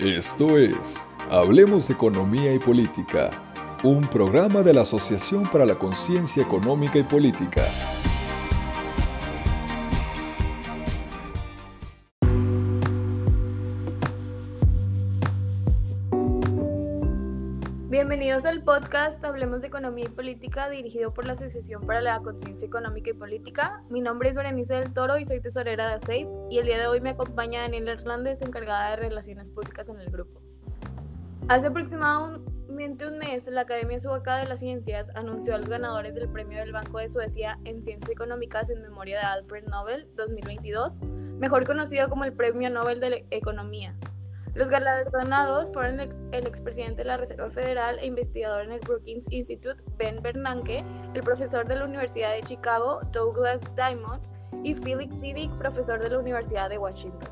Esto es Hablemos de Economía y Política, un programa de la Asociación para la Conciencia Económica y Política. Bienvenidos al podcast Hablemos de Economía y Política dirigido por la Asociación para la Conciencia Económica y Política. Mi nombre es Berenice del Toro y soy tesorera de ASEIP y el día de hoy me acompaña Daniela Hernández, encargada de Relaciones Públicas en el grupo. Hace aproximadamente un mes, la Academia Sueca de las Ciencias anunció a los ganadores del Premio del Banco de Suecia en Ciencias Económicas en memoria de Alfred Nobel 2022, mejor conocido como el Premio Nobel de Economía. Los galardonados fueron el, expresidente de la Reserva Federal e investigador en el Brookings Institute, Ben Bernanke, el profesor de la Universidad de Chicago, Douglas Diamond, y Philip Diddick, profesor de la Universidad de Washington.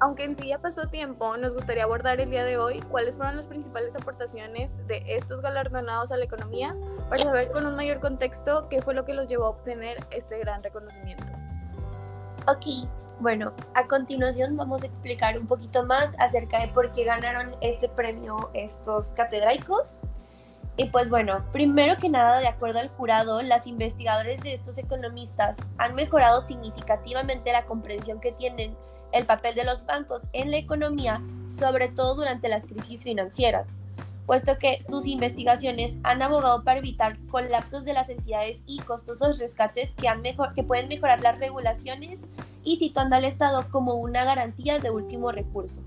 Aunque en sí ya pasó tiempo, nos gustaría abordar el día de hoy cuáles fueron las principales aportaciones de estos galardonados a la economía para saber con un mayor contexto qué fue lo que los llevó a obtener este gran reconocimiento. Ok, bueno, a continuación vamos a explicar un poquito más acerca de por qué ganaron este premio estos catedraicos. Y pues bueno, primero que nada, de acuerdo al jurado, las investigadores de estos economistas han mejorado significativamente la comprensión que tienen el papel de los bancos en la economía, sobre todo durante las crisis financieras puesto que sus investigaciones han abogado para evitar colapsos de las entidades y costosos rescates que, han mejor, que pueden mejorar las regulaciones y situando al Estado como una garantía de último recurso.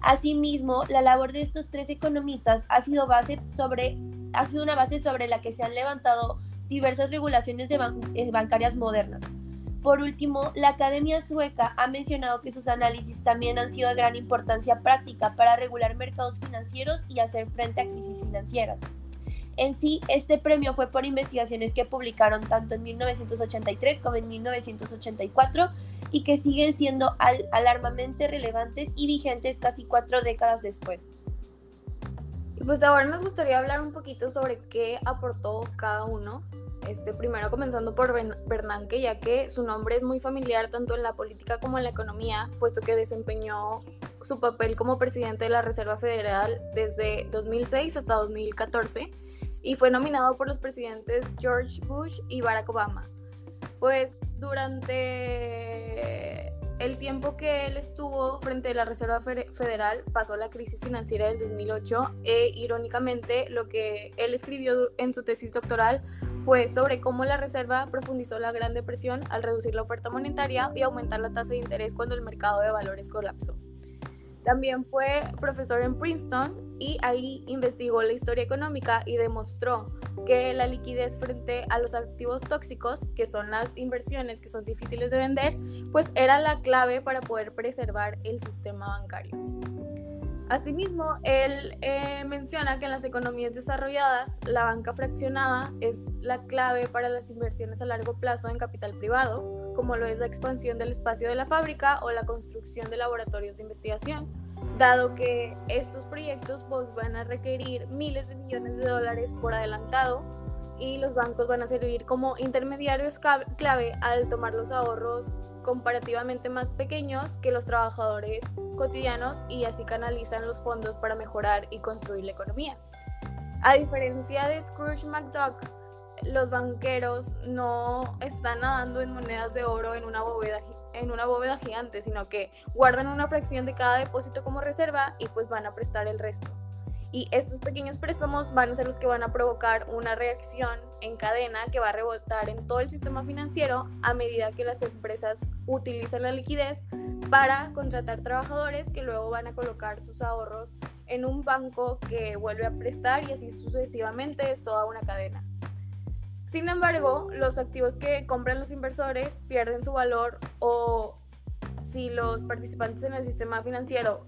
Asimismo, la labor de estos tres economistas ha sido, base sobre, ha sido una base sobre la que se han levantado diversas regulaciones eh, bancarias modernas. Por último, la Academia Sueca ha mencionado que sus análisis también han sido de gran importancia práctica para regular mercados financieros y hacer frente a crisis financieras. En sí, este premio fue por investigaciones que publicaron tanto en 1983 como en 1984 y que siguen siendo alarmamente relevantes y vigentes casi cuatro décadas después. Y pues ahora nos gustaría hablar un poquito sobre qué aportó cada uno este, primero comenzando por Bernanke, ya que su nombre es muy familiar tanto en la política como en la economía, puesto que desempeñó su papel como presidente de la Reserva Federal desde 2006 hasta 2014 y fue nominado por los presidentes George Bush y Barack Obama. Pues durante el tiempo que él estuvo frente a la Reserva Federal pasó la crisis financiera del 2008 e irónicamente lo que él escribió en su tesis doctoral fue sobre cómo la Reserva profundizó la Gran Depresión al reducir la oferta monetaria y aumentar la tasa de interés cuando el mercado de valores colapsó. También fue profesor en Princeton y ahí investigó la historia económica y demostró que la liquidez frente a los activos tóxicos, que son las inversiones que son difíciles de vender, pues era la clave para poder preservar el sistema bancario. Asimismo, él eh, menciona que en las economías desarrolladas la banca fraccionada es la clave para las inversiones a largo plazo en capital privado, como lo es la expansión del espacio de la fábrica o la construcción de laboratorios de investigación, dado que estos proyectos pues, van a requerir miles de millones de dólares por adelantado y los bancos van a servir como intermediarios clave al tomar los ahorros comparativamente más pequeños que los trabajadores cotidianos y así canalizan los fondos para mejorar y construir la economía. A diferencia de Scrooge McDuck, los banqueros no están nadando en monedas de oro en una bóveda en una bóveda gigante, sino que guardan una fracción de cada depósito como reserva y pues van a prestar el resto. Y estos pequeños préstamos van a ser los que van a provocar una reacción en cadena que va a rebotar en todo el sistema financiero a medida que las empresas utilizan la liquidez para contratar trabajadores que luego van a colocar sus ahorros en un banco que vuelve a prestar y así sucesivamente es toda una cadena. Sin embargo, los activos que compran los inversores pierden su valor o si los participantes en el sistema financiero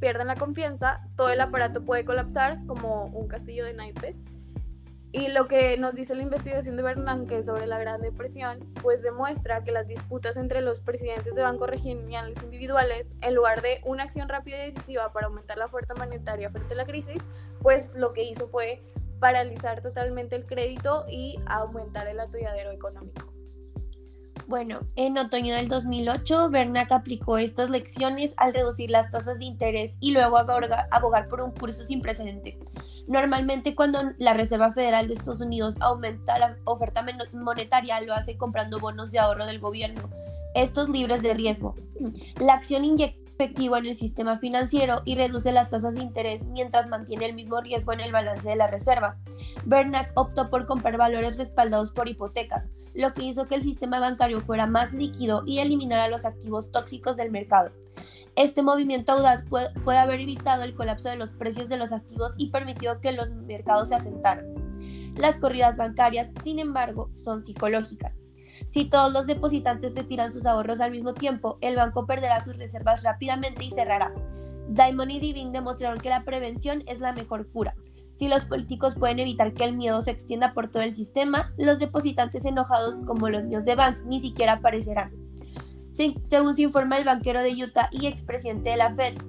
pierden la confianza, todo el aparato puede colapsar como un castillo de naipes. Y lo que nos dice la investigación de Bernanke sobre la Gran Depresión, pues demuestra que las disputas entre los presidentes de bancos regionales individuales, en lugar de una acción rápida y decisiva para aumentar la fuerza monetaria frente a la crisis, pues lo que hizo fue paralizar totalmente el crédito y aumentar el atolladero económico. Bueno, en otoño del 2008, Bernac aplicó estas lecciones al reducir las tasas de interés y luego abogar, por un curso sin precedente. Normalmente cuando la Reserva Federal de Estados Unidos aumenta la oferta monetaria, lo hace comprando bonos de ahorro del gobierno, estos libres de riesgo. La acción inyecta efectivo en el sistema financiero y reduce las tasas de interés mientras mantiene el mismo riesgo en el balance de la reserva. Bernac optó por comprar valores respaldados por hipotecas, lo que hizo que el sistema bancario fuera más líquido y eliminara los activos tóxicos del mercado. Este movimiento audaz puede, haber evitado el colapso de los precios de los activos y permitió que los mercados se asentaran. Las corridas bancarias, sin embargo, son psicológicas. Si todos los depositantes retiran sus ahorros al mismo tiempo, el banco perderá sus reservas rápidamente y cerrará. Diamond y Divin demostraron que la prevención es la mejor cura. Si los políticos pueden evitar que el miedo se extienda por todo el sistema, los depositantes enojados como los niños de Banks ni siquiera aparecerán. Según se informa el banquero de Utah y expresidente de la Fed,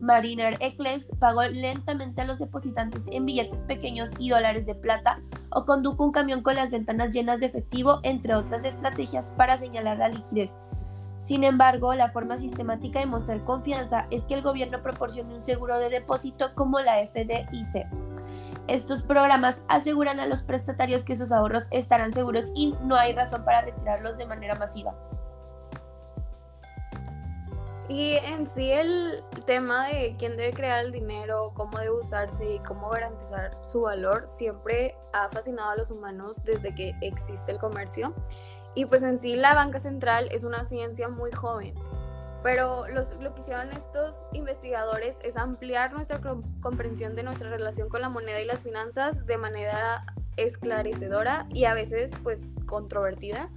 Mariner Eccles, pagó lentamente a los depositantes en billetes pequeños y dólares de plata o condujo un camión con las ventanas llenas de efectivo, entre otras estrategias para señalar la liquidez. Sin embargo, la forma sistemática de mostrar confianza es que el gobierno proporcione un seguro de depósito como la FDIC. Estos programas aseguran a los prestatarios que sus ahorros estarán seguros y no hay razón para retirarlos de manera masiva. Y en sí el tema de quién debe crear el dinero, cómo debe usarse y cómo garantizar su valor siempre ha fascinado a los humanos desde que existe el comercio. Y pues en sí la banca central es una ciencia muy joven. Pero lo que hicieron estos investigadores es ampliar nuestra comprensión de nuestra relación con la moneda y las finanzas de manera esclarecedora y a veces pues controvertida,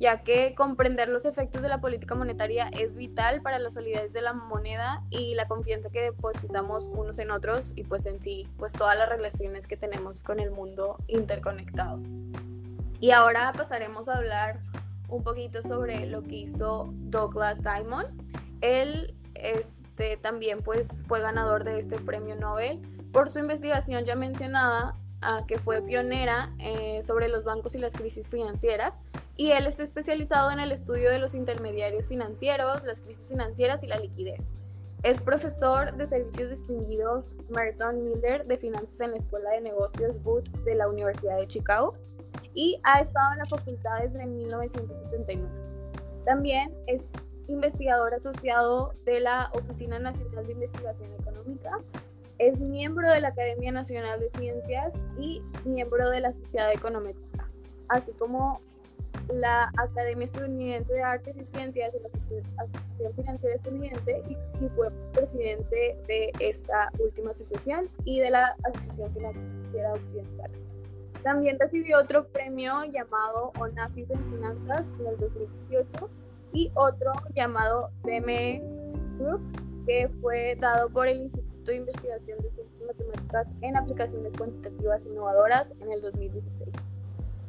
ya que comprender los efectos de la política monetaria es vital para la solidez de la moneda y la confianza que depositamos unos en otros y pues en sí pues todas las relaciones que tenemos con el mundo interconectado. Y ahora pasaremos a hablar un poquito sobre lo que hizo Douglas Diamond. Él este, también pues, fue ganador de este premio Nobel por su investigación ya mencionada, ah, que fue pionera eh, sobre los bancos y las crisis financieras. Y él está especializado en el estudio de los intermediarios financieros, las crisis financieras y la liquidez. Es profesor de servicios distinguidos Merton Miller de finanzas en la Escuela de Negocios Booth de la Universidad de Chicago y ha estado en la facultad desde 1979. También es investigador asociado de la Oficina Nacional de Investigación Económica, es miembro de la Academia Nacional de Ciencias y miembro de la Sociedad Económica, así como la Academia Estadounidense de Artes y Ciencias de la Asociación Financiera Estadounidense y, fue presidente de esta última asociación y de la Asociación Financiera Occidental. También recibió otro premio llamado Onassis en Finanzas en el 2018 y otro llamado CME Group que fue dado por el Instituto de Investigación de Ciencias Matemáticas en Aplicaciones Cuantitativas Innovadoras en el 2016.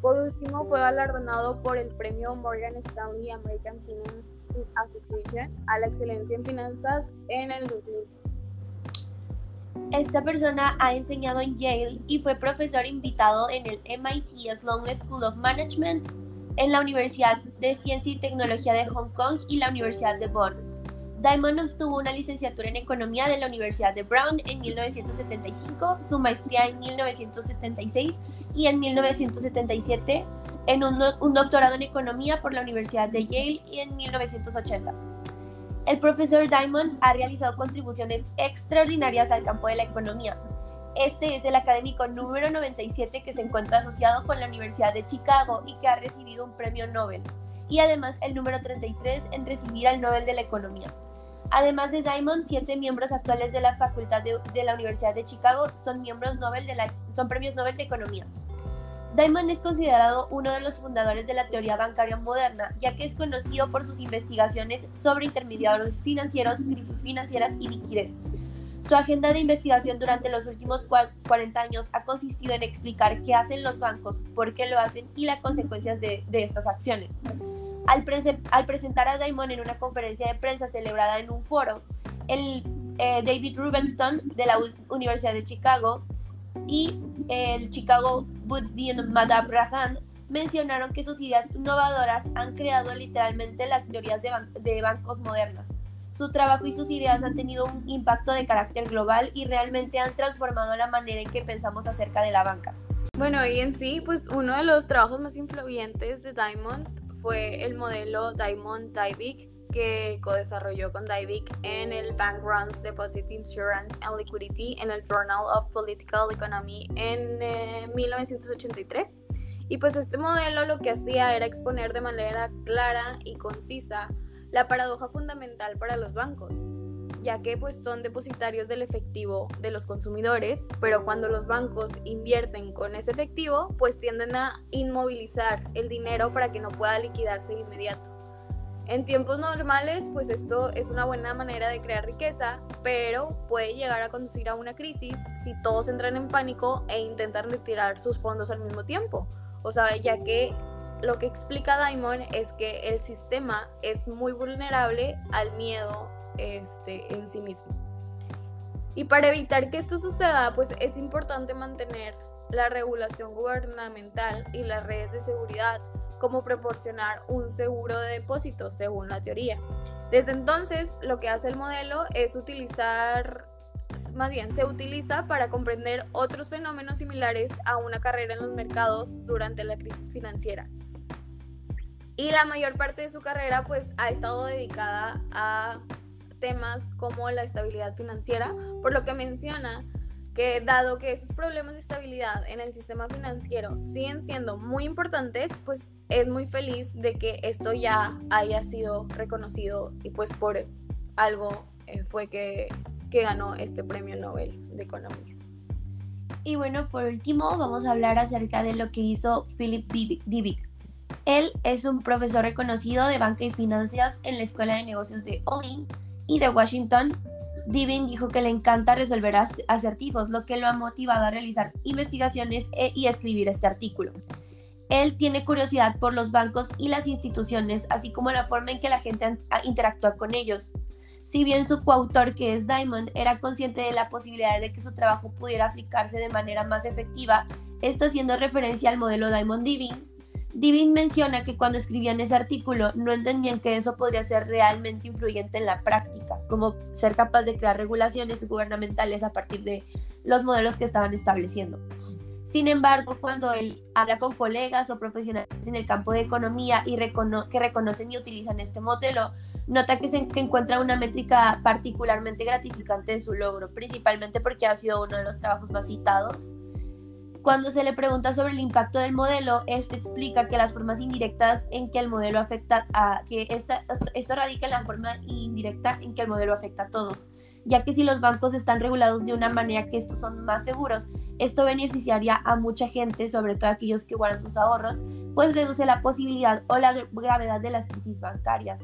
Por último, fue galardonado por el premio Morgan Stanley American Finance Association a la excelencia en finanzas en el 2016. Esta persona ha enseñado en Yale y fue profesor invitado en el MIT Sloan School of Management, en la Universidad de Ciencia y Tecnología de Hong Kong y la Universidad de Bonn. Diamond obtuvo una licenciatura en Economía de la Universidad de Brown en 1975, su maestría en 1976 y en 1977 en un, un doctorado en Economía por la Universidad de Yale y en 1980. El profesor Diamond ha realizado contribuciones extraordinarias al campo de la economía. Este es el académico número 97 que se encuentra asociado con la Universidad de Chicago y que ha recibido un premio Nobel, y además el número 33 en recibir el Nobel de la Economía. Además de Diamond, siete miembros actuales de la Facultad de, la Universidad de Chicago son, miembros Nobel de la, son premios Nobel de Economía. Diamond es considerado uno de los fundadores de la teoría bancaria moderna, ya que es conocido por sus investigaciones sobre intermediarios financieros, crisis financieras y liquidez. Su agenda de investigación durante los últimos 40 años ha consistido en explicar qué hacen los bancos, por qué lo hacen y las consecuencias de, estas acciones. Al, presentar a Diamond en una conferencia de prensa celebrada en un foro, el eh, David Rubenstein de la Universidad de Chicago y el Chicago Buddhist Madhab Rajan mencionaron que sus ideas innovadoras han creado literalmente las teorías de, bancos modernas. Su trabajo y sus ideas han tenido un impacto de carácter global y realmente han transformado la manera en que pensamos acerca de la banca. Bueno, y en sí, pues uno de los trabajos más influyentes de Diamond fue el modelo Diamond Tyvek que co-desarrolló con Dyvik en el Bank Runs Deposit Insurance and Liquidity en el Journal of Political Economy en 1983. Eh, y pues este modelo lo que hacía era exponer de manera clara y concisa la paradoja fundamental para los bancos, ya que pues son depositarios del efectivo de los consumidores, pero cuando los bancos invierten con ese efectivo, pues tienden a inmovilizar el dinero para que no pueda liquidarse de inmediato. En tiempos normales, pues esto es una buena manera de crear riqueza, pero puede llegar a conducir a una crisis si todos entran en pánico e intentan retirar sus fondos al mismo tiempo. O sea, ya que lo que explica Diamond es que el sistema es muy vulnerable al miedo este, en sí mismo. Y para evitar que esto suceda, pues es importante mantener la regulación gubernamental y las redes de seguridad como proporcionar un seguro de depósito, según la teoría. Desde entonces, lo que hace el modelo es utilizar, más bien, se utiliza para comprender otros fenómenos similares a una carrera en los mercados durante la crisis financiera. Y la mayor parte de su carrera, pues, ha estado dedicada a temas como la estabilidad financiera, por lo que menciona que dado que esos problemas de estabilidad en el sistema financiero siguen siendo muy importantes, pues es muy feliz de que esto ya haya sido reconocido y pues por algo eh, fue que, que ganó este premio Nobel de Economía. Y bueno, por último vamos a hablar acerca de lo que hizo Philip Dybvig. Él es un profesor reconocido de banca y finanzas en la Escuela de Negocios de Olin y de Washington Divin dijo que le encanta resolver acertijos, lo que lo ha motivado a realizar investigaciones e, y escribir este artículo. Él tiene curiosidad por los bancos y las instituciones, así como la forma en que la gente interactúa con ellos. Si bien su coautor, que es Diamond, era consciente de la posibilidad de que su trabajo pudiera aplicarse de manera más efectiva, esto haciendo referencia al modelo Diamond Divin, Divin menciona que cuando escribían ese artículo no entendían que eso podría ser realmente influyente en la práctica, como ser capaz de crear regulaciones gubernamentales a partir de los modelos que estaban estableciendo. Sin embargo, cuando él habla con colegas o profesionales en el campo de economía y que reconocen y utilizan este modelo, nota que, se que encuentra una métrica particularmente gratificante de su logro, principalmente porque ha sido uno de los trabajos más citados cuando se le pregunta sobre el impacto del modelo, este explica que las formas indirectas en que el modelo afecta a que esta, esto radica en la forma indirecta en que el modelo afecta a todos, ya que si los bancos están regulados de una manera que estos son más seguros, esto beneficiaría a mucha gente, sobre todo aquellos que guardan sus ahorros, pues reduce la posibilidad o la gravedad de las crisis bancarias.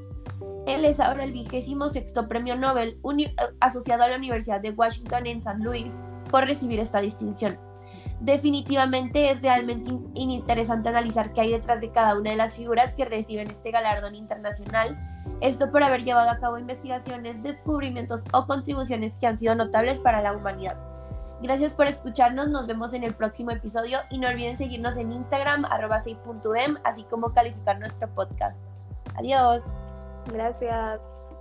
Él es ahora el vigésimo sexto premio Nobel asociado a la Universidad de Washington en San Luis por recibir esta distinción definitivamente es realmente interesante analizar qué hay detrás de cada una de las figuras que reciben este galardón internacional. Esto por haber llevado a cabo investigaciones, descubrimientos o contribuciones que han sido notables para la humanidad. Gracias por escucharnos, nos vemos en el próximo episodio y no olviden seguirnos en Instagram arroba así como calificar nuestro podcast. Adiós. Gracias.